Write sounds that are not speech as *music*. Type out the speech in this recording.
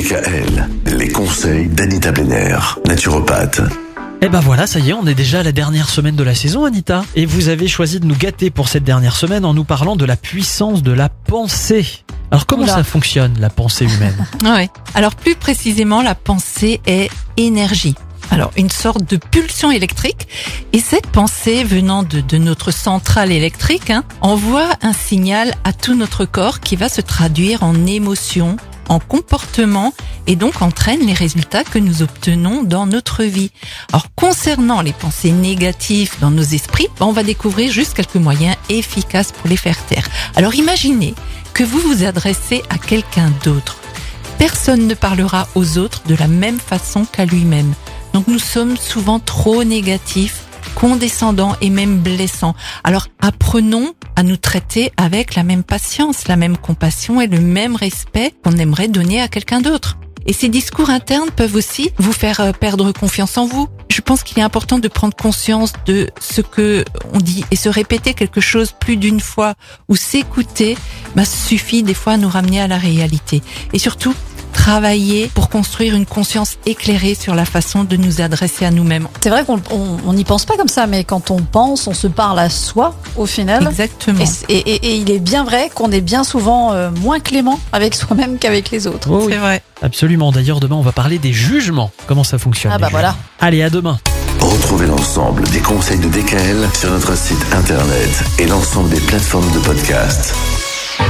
DKL, les conseils d'Anita Benner, naturopathe. Et ben voilà, ça y est, on est déjà à la dernière semaine de la saison, Anita. Et vous avez choisi de nous gâter pour cette dernière semaine en nous parlant de la puissance de la pensée. Alors comment Oula. ça fonctionne, la pensée humaine? *laughs* Ouais. Alors plus précisément, la pensée est énergie. Alors une sorte de pulsion électrique. Et cette pensée venant de, de notre centrale électrique hein, envoie un signal à tout notre corps qui va se traduire en émotion, en comportement et donc entraîne les résultats que nous obtenons dans notre vie. Alors concernant les pensées négatives dans nos esprits, ben, on va découvrir juste quelques moyens efficaces pour les faire taire. Alors imaginez que vous vous adressez à quelqu'un d'autre personne ne parlera aux autres de la même façon qu'à lui-même. Donc nous sommes souvent trop négatifs, condescendants et même blessants. Alors apprenons à nous traiter avec la même patience, la même compassion et le même respect qu'on aimerait donner à quelqu'un d'autre. Et ces discours internes peuvent aussi vous faire euh, perdre confiance en vous. Je pense qu'il est important de prendre conscience de ce que on dit et se répéter quelque chose plus d'une fois ou s'écouter bah, suffit des fois à nous ramener à la réalité. Et surtout, travailler pour construire une conscience éclairée sur la façon de nous adresser à nous-mêmes. C'est vrai qu'on on- on n'y pense pas comme ça, mais quand on pense, on se parle à soi au final. Exactement. Et, et- et- et il est bien vrai qu'on est bien souvent euh, moins clément avec soi-même qu'avec les autres. Oh oui, C'est vrai. absolument. D'ailleurs, demain, on va parler des jugements. Comment ça fonctionne Ah bah voilà. Allez, à demain. Retrouvez l'ensemble des conseils de DKL sur notre site internet et l'ensemble des plateformes de podcast.